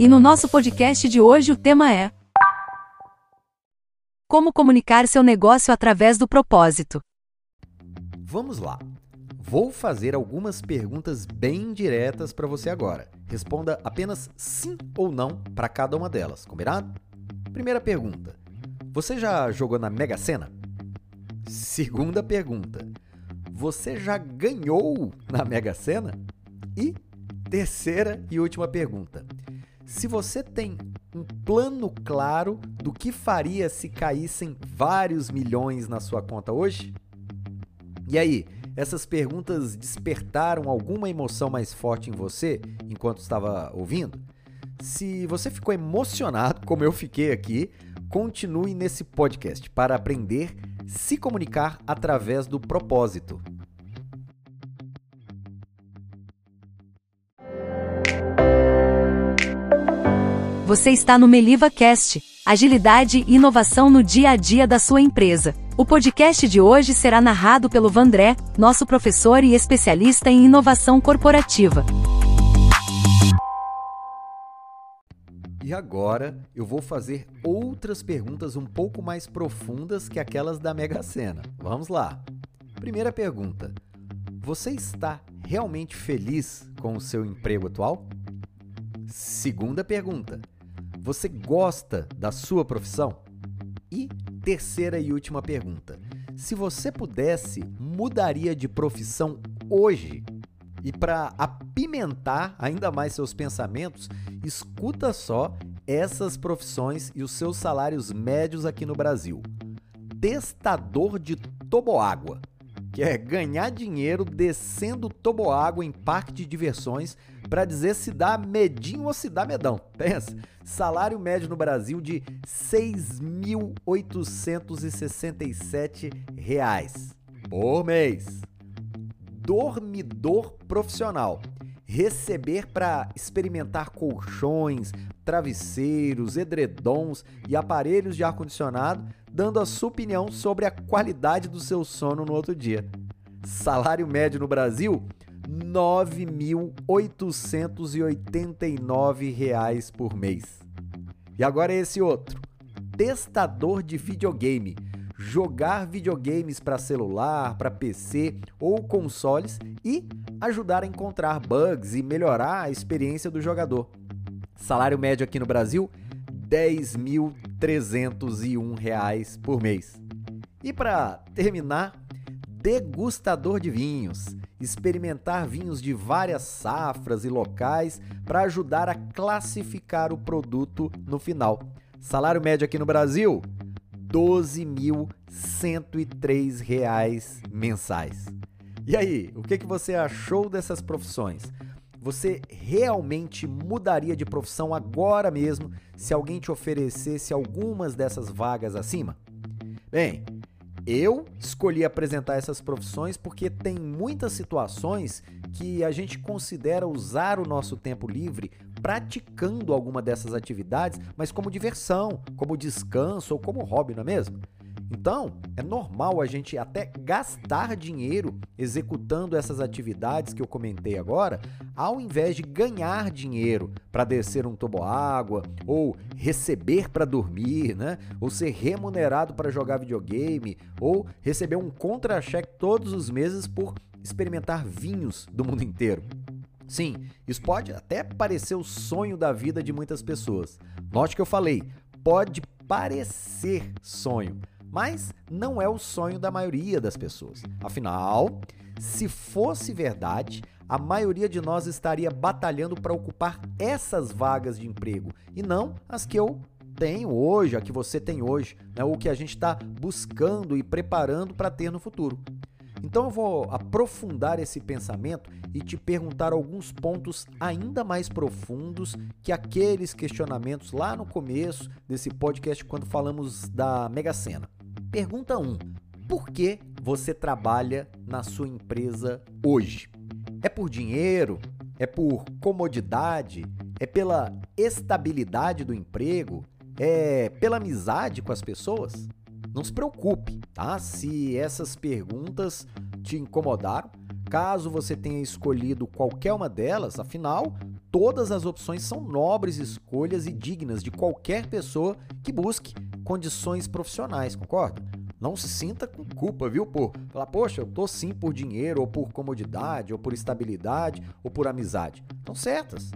E no nosso podcast de hoje o tema é Como comunicar seu negócio através do propósito. Vamos lá. Vou fazer algumas perguntas bem diretas para você agora. Responda apenas sim ou não para cada uma delas, combinado? Primeira pergunta: Você já jogou na Mega Sena? Segunda pergunta: Você já ganhou na Mega Sena? E terceira e última pergunta: Se você tem um plano claro do que faria se caíssem vários milhões na sua conta hoje? E aí, essas perguntas despertaram alguma emoção mais forte em você enquanto estava ouvindo? Se você ficou emocionado, como eu fiquei aqui, continue nesse podcast para aprender se comunicar através do propósito. Você está no Meliva Cast, agilidade e inovação no dia a dia da sua empresa. O podcast de hoje será narrado pelo Vandré, nosso professor e especialista em inovação corporativa. E agora eu vou fazer outras perguntas um pouco mais profundas que aquelas da Mega Sena. Vamos lá. Primeira pergunta: Você está realmente feliz com o seu emprego atual? Segunda pergunta: você gosta da sua profissão? E terceira e última pergunta: se você pudesse, mudaria de profissão hoje? E para apimentar ainda mais seus pensamentos, escuta só essas profissões e os seus salários médios aqui no Brasil. Testador de toboágua que é ganhar dinheiro descendo toboágua em parque de diversões para dizer se dá medinho ou se dá medão. Pensa, salário médio no Brasil de R$ 6.867 por mês. Dormidor profissional. Receber para experimentar colchões, travesseiros, edredons e aparelhos de ar-condicionado dando a sua opinião sobre a qualidade do seu sono no outro dia. Salário médio no Brasil: R$ 9.889 por mês. E agora esse outro: testador de videogame. Jogar videogames para celular, para PC ou consoles e ajudar a encontrar bugs e melhorar a experiência do jogador. Salário médio aqui no Brasil: R$ 10.301 por mês. E para terminar, degustador de vinhos, experimentar vinhos de várias safras e locais para ajudar a classificar o produto no final. Salário médio aqui no Brasil, R$ 12.103 mensais. E aí, o que, que você achou dessas profissões? Você realmente mudaria de profissão agora mesmo se alguém te oferecesse algumas dessas vagas acima? Bem, eu escolhi apresentar essas profissões porque tem muitas situações que a gente considera usar o nosso tempo livre praticando alguma dessas atividades, mas como diversão, como descanso ou como hobby, não é mesmo? Então, é normal a gente até gastar dinheiro executando essas atividades que eu comentei agora, ao invés de ganhar dinheiro para descer um toboágua, ou receber para dormir, né? Ou ser remunerado para jogar videogame, ou receber um contra-cheque todos os meses por experimentar vinhos do mundo inteiro. Sim, isso pode até parecer o sonho da vida de muitas pessoas. Note que eu falei, pode parecer sonho mas não é o sonho da maioria das pessoas. Afinal, se fosse verdade, a maioria de nós estaria batalhando para ocupar essas vagas de emprego e não as que eu tenho hoje, a que você tem hoje, né? o que a gente está buscando e preparando para ter no futuro. Então eu vou aprofundar esse pensamento e te perguntar alguns pontos ainda mais profundos que aqueles questionamentos lá no começo desse podcast quando falamos da Mega Sena. Pergunta 1. Por que você trabalha na sua empresa hoje? É por dinheiro? É por comodidade? É pela estabilidade do emprego? É pela amizade com as pessoas? Não se preocupe, tá? Se essas perguntas te incomodaram, caso você tenha escolhido qualquer uma delas, afinal, todas as opções são nobres escolhas e dignas de qualquer pessoa que busque condições profissionais, concorda? Não se sinta com culpa, viu? Por falar, poxa, eu tô sim por dinheiro, ou por comodidade, ou por estabilidade, ou por amizade. Estão certas.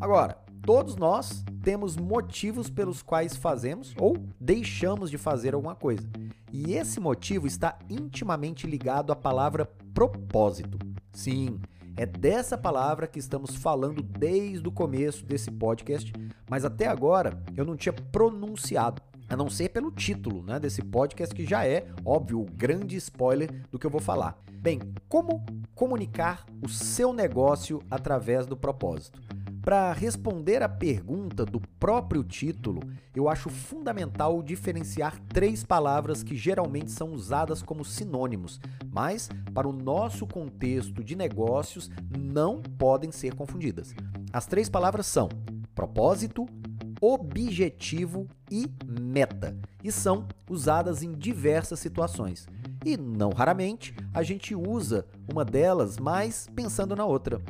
Agora, todos nós temos motivos pelos quais fazemos ou deixamos de fazer alguma coisa. E esse motivo está intimamente ligado à palavra propósito. Sim, é dessa palavra que estamos falando desde o começo desse podcast, mas até agora eu não tinha pronunciado a não ser pelo título né, desse podcast, que já é, óbvio, o grande spoiler do que eu vou falar. Bem, como comunicar o seu negócio através do propósito? Para responder a pergunta do próprio título, eu acho fundamental diferenciar três palavras que geralmente são usadas como sinônimos, mas para o nosso contexto de negócios não podem ser confundidas. As três palavras são propósito, objetivo e meta, e são usadas em diversas situações. E não raramente a gente usa uma delas, mas pensando na outra.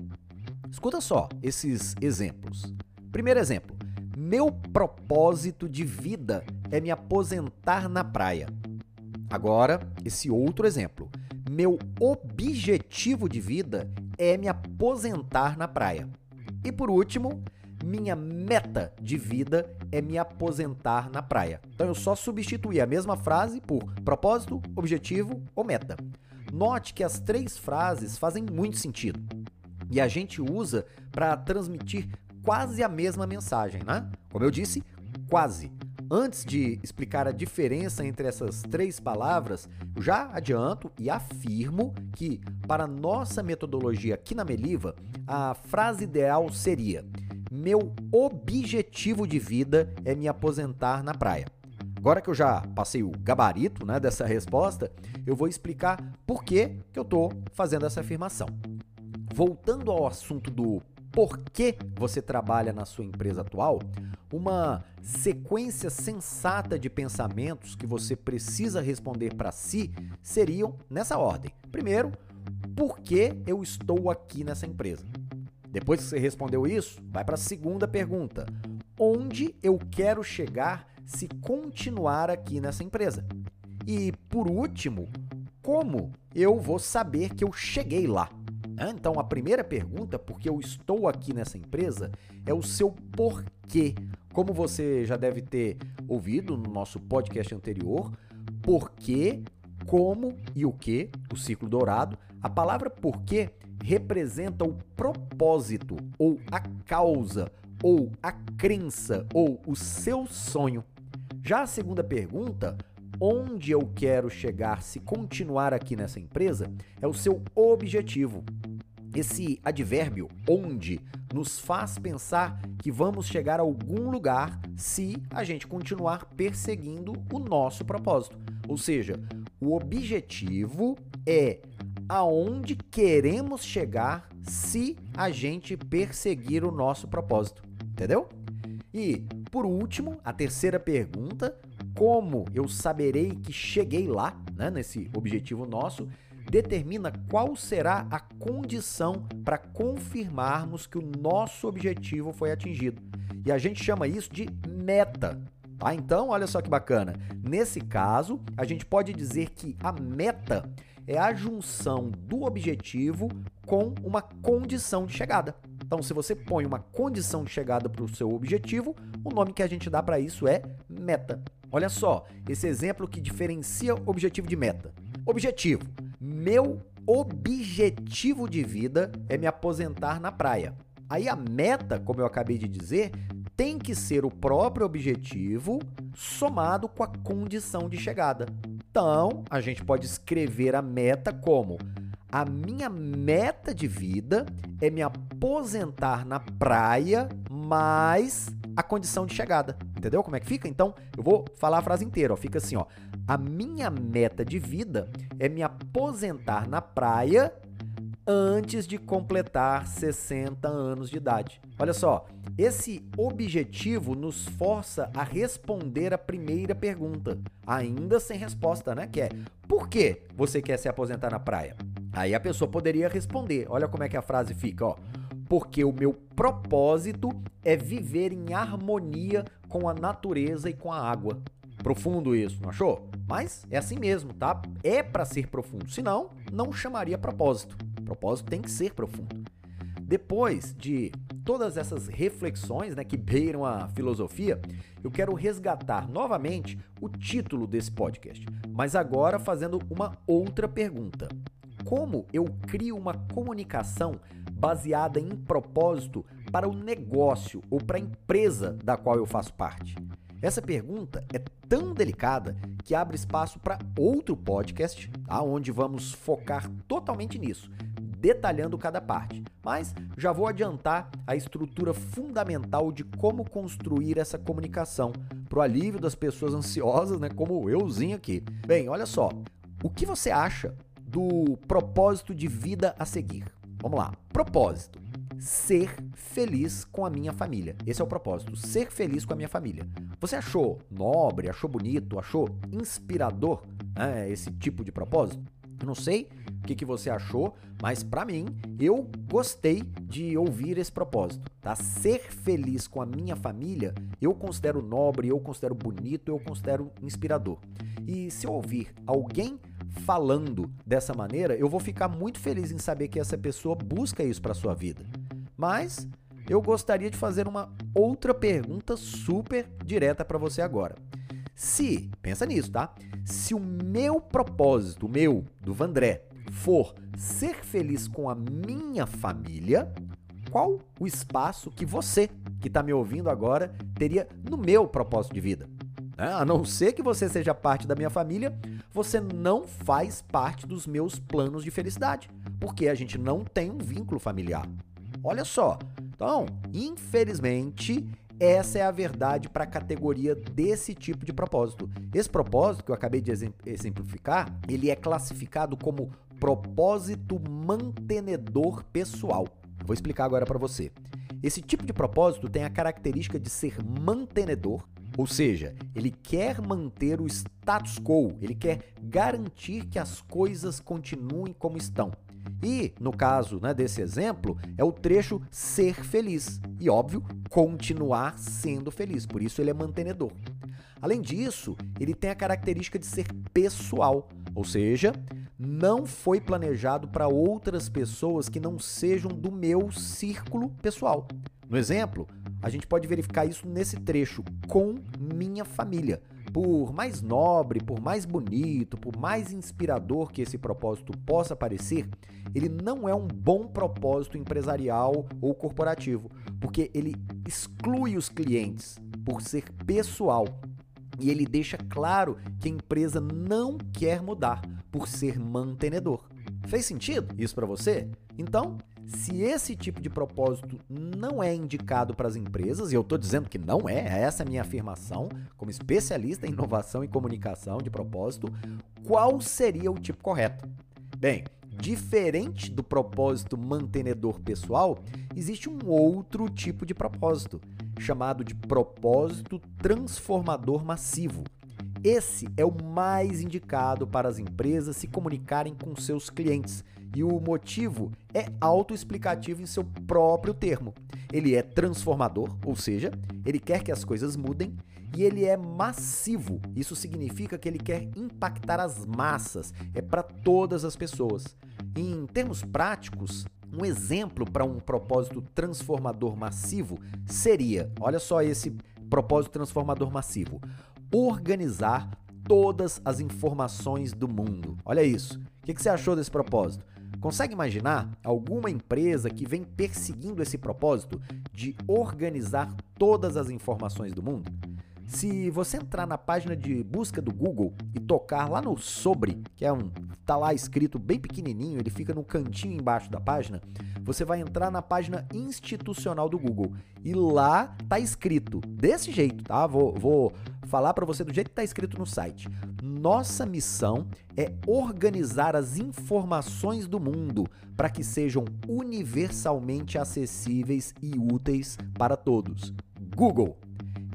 Escuta só esses exemplos. Primeiro exemplo: meu propósito de vida é me aposentar na praia. Agora, esse outro exemplo. Meu objetivo de vida é me aposentar na praia. E por último, minha meta de vida é me aposentar na praia. Então eu só substituí a mesma frase por propósito, objetivo ou meta. Note que as três frases fazem muito sentido e a gente usa para transmitir quase a mesma mensagem, né? Como eu disse, quase. Antes de explicar a diferença entre essas três palavras, já adianto e afirmo que, para nossa metodologia aqui na Meliva, a frase ideal seria: meu objetivo de vida é me aposentar na praia. Agora que eu já passei o gabarito né, dessa resposta, eu vou explicar por que, que eu estou fazendo essa afirmação. Voltando ao assunto do porquê você trabalha na sua empresa atual, uma sequência sensata de pensamentos que você precisa responder para si seriam nessa ordem. Primeiro, por que eu estou aqui nessa empresa? Depois que você respondeu isso, vai para a segunda pergunta: onde eu quero chegar se continuar aqui nessa empresa? E por último, como eu vou saber que eu cheguei lá? Então, a primeira pergunta, porque eu estou aqui nessa empresa, é o seu porquê. Como você já deve ter ouvido no nosso podcast anterior, porquê, como e o que, o ciclo dourado, a palavra porquê representa o propósito, ou a causa, ou a crença, ou o seu sonho. Já a segunda pergunta, onde eu quero chegar se continuar aqui nessa empresa, é o seu objetivo. Esse advérbio onde nos faz pensar que vamos chegar a algum lugar se a gente continuar perseguindo o nosso propósito. Ou seja, o objetivo é aonde queremos chegar se a gente perseguir o nosso propósito. Entendeu? E, por último, a terceira pergunta: como eu saberei que cheguei lá, né, nesse objetivo nosso? Determina qual será a condição para confirmarmos que o nosso objetivo foi atingido. E a gente chama isso de meta. Tá? Então, olha só que bacana. Nesse caso, a gente pode dizer que a meta é a junção do objetivo com uma condição de chegada. Então, se você põe uma condição de chegada para o seu objetivo, o nome que a gente dá para isso é meta. Olha só, esse exemplo que diferencia objetivo de meta. Objetivo: meu objetivo de vida é me aposentar na praia. Aí a meta, como eu acabei de dizer, tem que ser o próprio objetivo somado com a condição de chegada. Então, a gente pode escrever a meta como: a minha meta de vida é me aposentar na praia, mais a condição de chegada. Entendeu como é que fica? Então, eu vou falar a frase inteira, ó. Fica assim, ó: a minha meta de vida é me aposentar na praia antes de completar 60 anos de idade. Olha só, esse objetivo nos força a responder a primeira pergunta, ainda sem resposta, né? Que é: por que você quer se aposentar na praia? Aí a pessoa poderia responder: olha como é que a frase fica, ó. Porque o meu propósito é viver em harmonia com a natureza e com a água. Profundo isso, não achou? Mas é assim mesmo, tá? É para ser profundo, senão não chamaria propósito. Propósito tem que ser profundo. Depois de todas essas reflexões né, que beiram a filosofia, eu quero resgatar novamente o título desse podcast, mas agora fazendo uma outra pergunta. Como eu crio uma comunicação baseada em propósito para o negócio ou para a empresa da qual eu faço parte? Essa pergunta é tão delicada que abre espaço para outro podcast, tá? onde vamos focar totalmente nisso, detalhando cada parte. Mas já vou adiantar a estrutura fundamental de como construir essa comunicação para o alívio das pessoas ansiosas, né, como euzinho aqui. Bem, olha só, o que você acha do propósito de vida a seguir? Vamos lá. Propósito ser feliz com a minha família. Esse é o propósito, ser feliz com a minha família. Você achou nobre, achou bonito, achou inspirador né, esse tipo de propósito? Eu não sei o que, que você achou, mas para mim, eu gostei de ouvir esse propósito, tá? Ser feliz com a minha família, eu considero nobre, eu considero bonito, eu considero inspirador. E se eu ouvir alguém falando dessa maneira, eu vou ficar muito feliz em saber que essa pessoa busca isso para sua vida. Mas eu gostaria de fazer uma outra pergunta super direta para você agora. Se, pensa nisso, tá? Se o meu propósito, o meu, do Vandré, for ser feliz com a minha família, qual o espaço que você, que está me ouvindo agora, teria no meu propósito de vida? É, a não ser que você seja parte da minha família, você não faz parte dos meus planos de felicidade, porque a gente não tem um vínculo familiar. Olha só. Então, infelizmente, essa é a verdade para a categoria desse tipo de propósito. Esse propósito que eu acabei de exemplificar, ele é classificado como propósito mantenedor pessoal. vou explicar agora para você. Esse tipo de propósito tem a característica de ser mantenedor, ou seja, ele quer manter o status quo, ele quer garantir que as coisas continuem como estão. E, no caso né, desse exemplo, é o trecho ser feliz. E, óbvio, continuar sendo feliz. Por isso, ele é mantenedor. Além disso, ele tem a característica de ser pessoal, ou seja, não foi planejado para outras pessoas que não sejam do meu círculo pessoal. No exemplo, a gente pode verificar isso nesse trecho com minha família por mais nobre, por mais bonito, por mais inspirador que esse propósito possa parecer, ele não é um bom propósito empresarial ou corporativo, porque ele exclui os clientes por ser pessoal. E ele deixa claro que a empresa não quer mudar por ser mantenedor. Fez sentido isso para você? Então, se esse tipo de propósito não é indicado para as empresas, e eu estou dizendo que não é, essa é a minha afirmação, como especialista em inovação e comunicação de propósito, qual seria o tipo correto? Bem, diferente do propósito mantenedor pessoal, existe um outro tipo de propósito, chamado de propósito transformador massivo. Esse é o mais indicado para as empresas se comunicarem com seus clientes e o motivo é autoexplicativo em seu próprio termo. Ele é transformador, ou seja, ele quer que as coisas mudem, e ele é massivo. Isso significa que ele quer impactar as massas, é para todas as pessoas. Em termos práticos, um exemplo para um propósito transformador massivo seria, olha só esse propósito transformador massivo, organizar todas as informações do mundo. Olha isso. O que, você achou desse propósito? Consegue imaginar alguma empresa que vem perseguindo esse propósito de organizar todas as informações do mundo? Se você entrar na página de busca do Google e tocar lá no sobre, que é um tá lá escrito bem pequenininho, ele fica no cantinho embaixo da página, você vai entrar na página institucional do Google e lá tá escrito desse jeito, tá? Vou, vou falar para você do jeito que tá escrito no site. Nossa missão é organizar as informações do mundo para que sejam universalmente acessíveis e úteis para todos. Google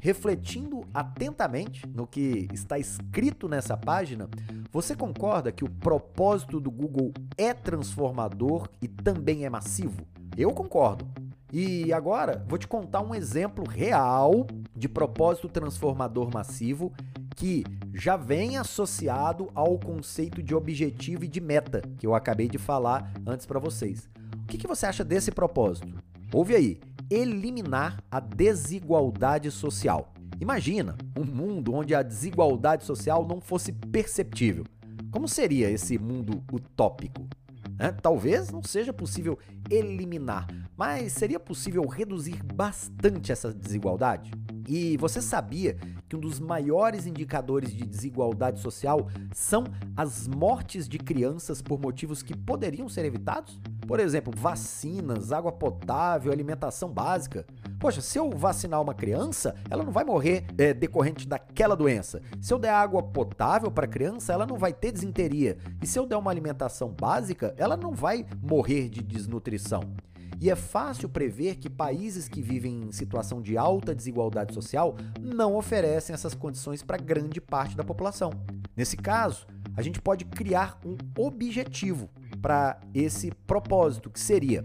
refletindo atentamente no que está escrito nessa página, você concorda que o propósito do Google é transformador e também é massivo? Eu concordo. E agora vou te contar um exemplo real de propósito transformador massivo que já vem associado ao conceito de objetivo e de meta que eu acabei de falar antes para vocês. O que, que você acha desse propósito? Ouve aí: eliminar a desigualdade social. Imagina um mundo onde a desigualdade social não fosse perceptível. Como seria esse mundo utópico? É, talvez não seja possível eliminar, mas seria possível reduzir bastante essa desigualdade? E você sabia que um dos maiores indicadores de desigualdade social são as mortes de crianças por motivos que poderiam ser evitados? Por exemplo, vacinas, água potável, alimentação básica. Poxa, se eu vacinar uma criança, ela não vai morrer é, decorrente daquela doença. Se eu der água potável para a criança, ela não vai ter desinteria. E se eu der uma alimentação básica, ela não vai morrer de desnutrição. E é fácil prever que países que vivem em situação de alta desigualdade social não oferecem essas condições para grande parte da população. Nesse caso, a gente pode criar um objetivo para esse propósito, que seria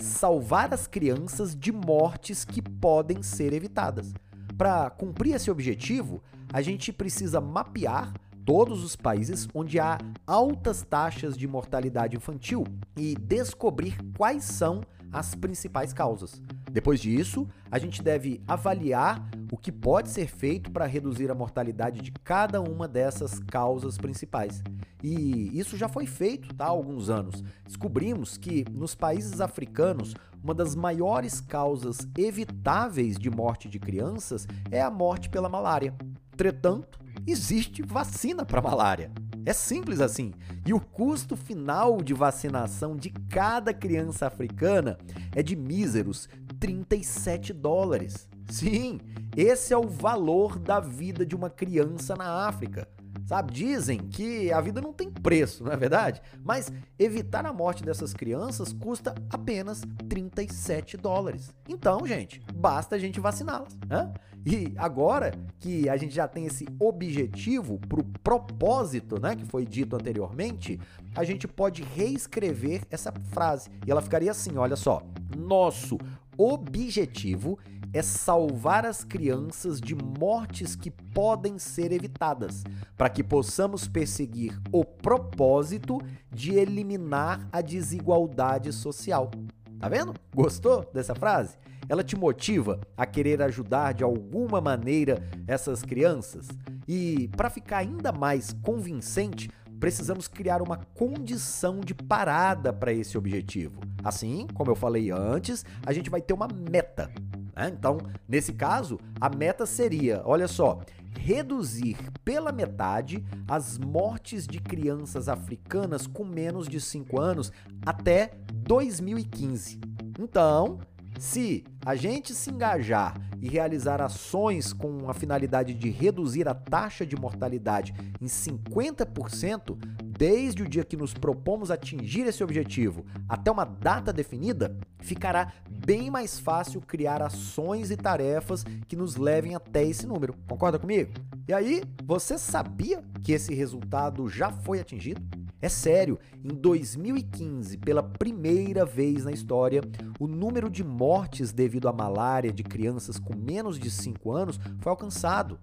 salvar as crianças de mortes que podem ser evitadas. Para cumprir esse objetivo, a gente precisa mapear todos os países onde há altas taxas de mortalidade infantil e descobrir quais são as principais causas. Depois disso, a gente deve avaliar o que pode ser feito para reduzir a mortalidade de cada uma dessas causas principais. E isso já foi feito tá, há alguns anos. Descobrimos que nos países africanos, uma das maiores causas evitáveis de morte de crianças é a morte pela malária. Entretanto, existe vacina para malária. É simples assim. E o custo final de vacinação de cada criança africana é de míseros 37 dólares. Sim, esse é o valor da vida de uma criança na África. Sabe, dizem que a vida não tem preço, não é verdade? Mas evitar a morte dessas crianças custa apenas 37 dólares. Então, gente, basta a gente vaciná-las. Né? E agora que a gente já tem esse objetivo para o propósito, né, que foi dito anteriormente, a gente pode reescrever essa frase. E ela ficaria assim: olha só. Nosso objetivo é salvar as crianças de mortes que podem ser evitadas, para que possamos perseguir o propósito de eliminar a desigualdade social. Tá vendo? Gostou dessa frase? Ela te motiva a querer ajudar de alguma maneira essas crianças? E para ficar ainda mais convincente, precisamos criar uma condição de parada para esse objetivo. Assim, como eu falei antes, a gente vai ter uma meta. Né? Então, nesse caso, a meta seria, olha só, reduzir pela metade as mortes de crianças africanas com menos de 5 anos até 2015. Então, se a gente se engajar e realizar ações com a finalidade de reduzir a taxa de mortalidade em 50%, desde o dia que nos propomos atingir esse objetivo até uma data definida, ficará bem mais fácil criar ações e tarefas que nos levem até esse número. Concorda comigo? E aí, você sabia que esse resultado já foi atingido? É sério, em 2015, pela primeira vez na história, o número de mortes devido à malária de crianças com menos de 5 anos foi alcançado.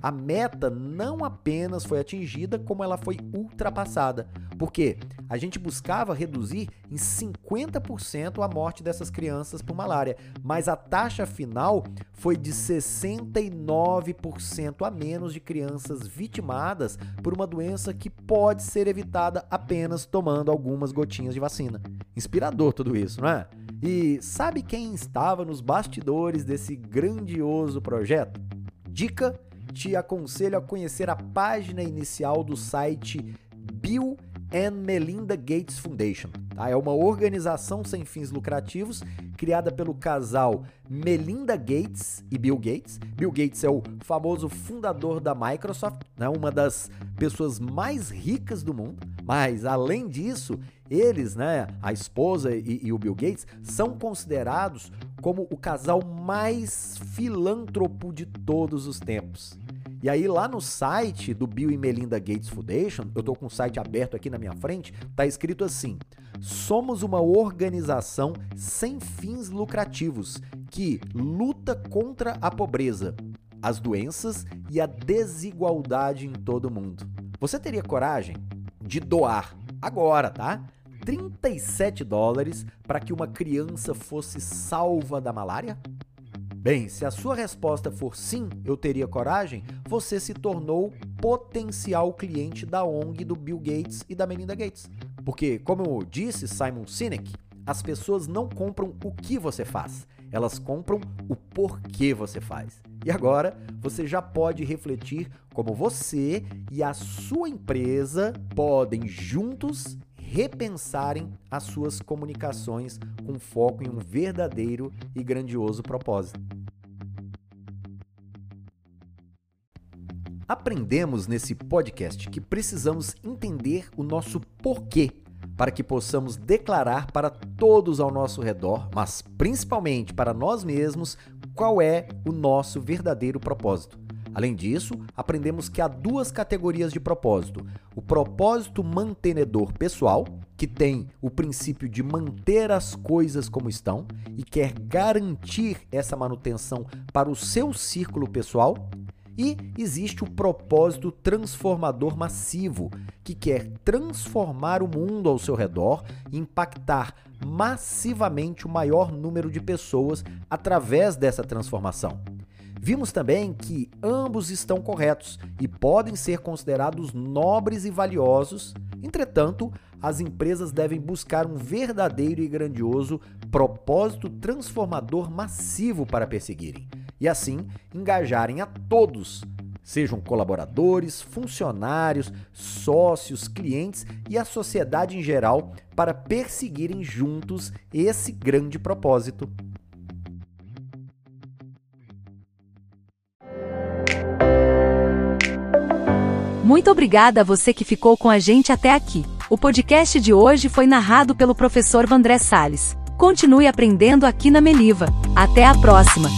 A meta não apenas foi atingida, como ela foi ultrapassada. Porque a gente buscava reduzir em 50% a morte dessas crianças por malária, mas a taxa final foi de 69% a menos de crianças vitimadas por uma doença que pode ser evitada apenas tomando algumas gotinhas de vacina. Inspirador tudo isso, não é? E sabe quem estava nos bastidores desse grandioso projeto? Dica: te aconselho a conhecer a página inicial do site Bill and Melinda Gates Foundation. Tá? É uma organização sem fins lucrativos criada pelo casal Melinda Gates e Bill Gates. Bill Gates é o famoso fundador da Microsoft, né? uma das pessoas mais ricas do mundo. Mas, além disso, eles, né, a esposa e, e o Bill Gates, são considerados como o casal mais filântropo de todos os tempos. E aí lá no site do Bill e Melinda Gates Foundation, eu tô com o site aberto aqui na minha frente, tá escrito assim: Somos uma organização sem fins lucrativos que luta contra a pobreza, as doenças e a desigualdade em todo o mundo. Você teria coragem de doar agora, tá? 37 dólares para que uma criança fosse salva da malária? Bem, se a sua resposta for sim, eu teria coragem, você se tornou potencial cliente da ONG do Bill Gates e da Melinda Gates. Porque, como disse Simon Sinek, as pessoas não compram o que você faz, elas compram o porquê você faz. E agora você já pode refletir como você e a sua empresa podem juntos repensarem as suas comunicações com foco em um verdadeiro e grandioso propósito. Aprendemos nesse podcast que precisamos entender o nosso porquê para que possamos declarar para todos ao nosso redor, mas principalmente para nós mesmos, qual é o nosso verdadeiro propósito. Além disso, aprendemos que há duas categorias de propósito: o propósito mantenedor pessoal, que tem o princípio de manter as coisas como estão e quer garantir essa manutenção para o seu círculo pessoal, e existe o propósito transformador massivo, que quer transformar o mundo ao seu redor impactar massivamente o maior número de pessoas através dessa transformação. Vimos também que ambos estão corretos e podem ser considerados nobres e valiosos, entretanto, as empresas devem buscar um verdadeiro e grandioso propósito transformador massivo para perseguirem e assim engajarem a todos, sejam colaboradores, funcionários, sócios, clientes e a sociedade em geral, para perseguirem juntos esse grande propósito. Muito obrigada a você que ficou com a gente até aqui. O podcast de hoje foi narrado pelo professor Vandré Sales. Continue aprendendo aqui na Meliva. Até a próxima!